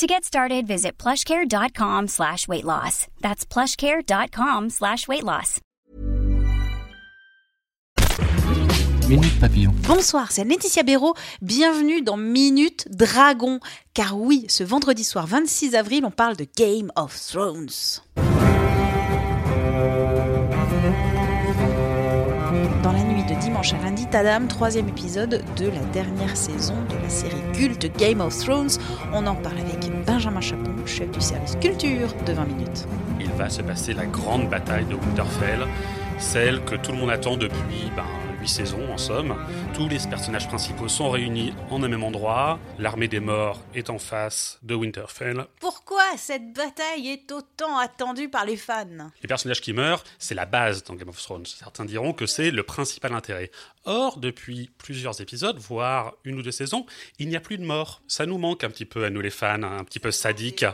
To get started, visit plushcare.com slash weight loss. That's plushcare.com slash weight loss. Minute Papillon. Bonsoir, c'est Laetitia Béraud. Bienvenue dans Minute Dragon. Car oui, ce vendredi soir 26 avril, on parle de Game of Thrones. Dimanche à lundi, Tadam, troisième épisode de la dernière saison de la série culte Game of Thrones. On en parle avec Benjamin Chapon, chef du service culture de 20 minutes. Il va se passer la grande bataille de Winterfell, celle que tout le monde attend depuis ben, 8 saisons en somme. Tous les personnages principaux sont réunis en un même endroit. L'armée des morts est en face de Winterfell. Pourquoi cette bataille est autant attendue par les fans? Les personnages qui meurent, c'est la base dans Game of Thrones. Certains diront que c'est le principal intérêt. Or, depuis plusieurs épisodes, voire une ou deux saisons, il n'y a plus de morts. Ça nous manque un petit peu à nous les fans, un petit peu sadiques.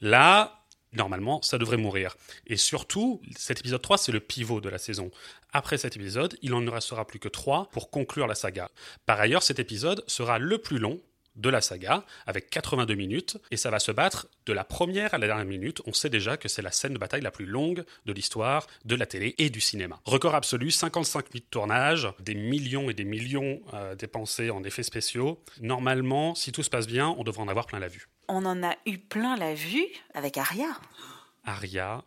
Là, normalement, ça devrait mourir. Et surtout, cet épisode 3, c'est le pivot de la saison. Après cet épisode, il en ne restera plus que 3 pour conclure la saga. Par ailleurs, cet épisode sera le plus long de la saga, avec 82 minutes, et ça va se battre de la première à la dernière minute. On sait déjà que c'est la scène de bataille la plus longue de l'histoire de la télé et du cinéma. Record absolu, 55 minutes de tournage, des millions et des millions euh, dépensés en effets spéciaux. Normalement, si tout se passe bien, on devrait en avoir plein la vue. On en a eu plein la vue avec Arya. Arya,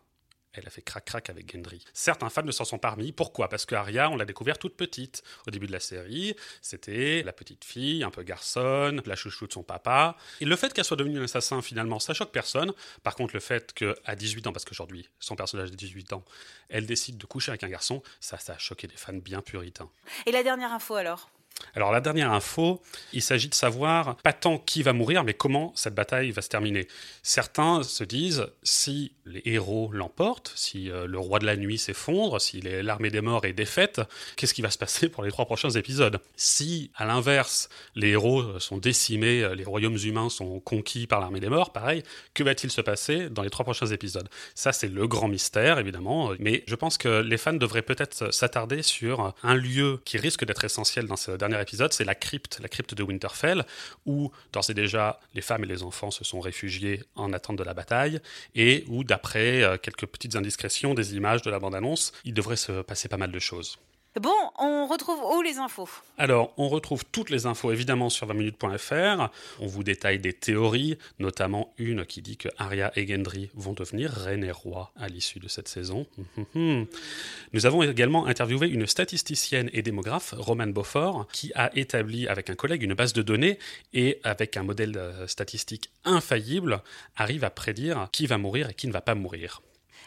elle a fait crac-crac avec Gendry. Certains fans ne s'en sont pas remis. Pourquoi? Parce que Arya, on l'a découvert toute petite. Au début de la série, c'était la petite fille, un peu garçonne, la chouchou de son papa. Et le fait qu'elle soit devenue un assassin, finalement, ça choque personne. Par contre, le fait qu'à 18 ans, parce qu'aujourd'hui, son personnage de 18 ans, elle décide de coucher avec un garçon, ça, ça a choqué des fans bien puritains. Et la dernière info alors? Alors la dernière info, il s'agit de savoir pas tant qui va mourir, mais comment cette bataille va se terminer. Certains se disent, si les héros l'emportent, si euh, le roi de la nuit s'effondre, si l'armée des morts est défaite, qu'est-ce qui va se passer pour les trois prochains épisodes? Si, à l'inverse, les héros sont décimés, euh, les royaumes humains sont conquis par l'armée des morts, pareil, que va-t-il se passer dans les trois prochains épisodes? Ça, c'est le grand mystère, évidemment, mais je pense que les fans devraient peut-être s'attarder sur un lieu qui risque d'être essentiel dans ce dernier épisode, c'est la crypte, la crypte de Winterfell, où d'ores et déjà les femmes et les enfants se sont réfugiés en attente de la bataille, et où d'après euh, quelques petites indiscrétions des images de la bande-annonce, il devrait se passer pas mal de choses. Bon, on retrouve où les infos? Alors, on retrouve toutes les infos évidemment sur 20minutes.fr. On vous détaille des théories, notamment une qui dit que Arya et Gendry vont devenir reine et roi à l'issue de cette saison. Nous avons également interviewé une statisticienne et démographe, Romane Beaufort, qui a établi avec un collègue une base de données et avec un modèle euh, statistique infaillible, arrive à prédire qui va mourir et qui ne va pas mourir.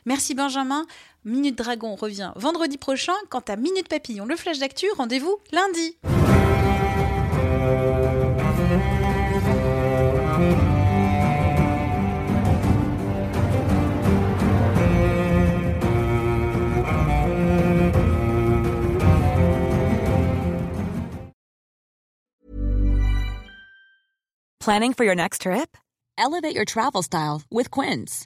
Merci Benjamin. Minute Dragon revient vendredi prochain. Quant à Minute Papillon, le flash d'actu, rendez-vous lundi. Planning for your next trip? Elevate your travel style with Quince.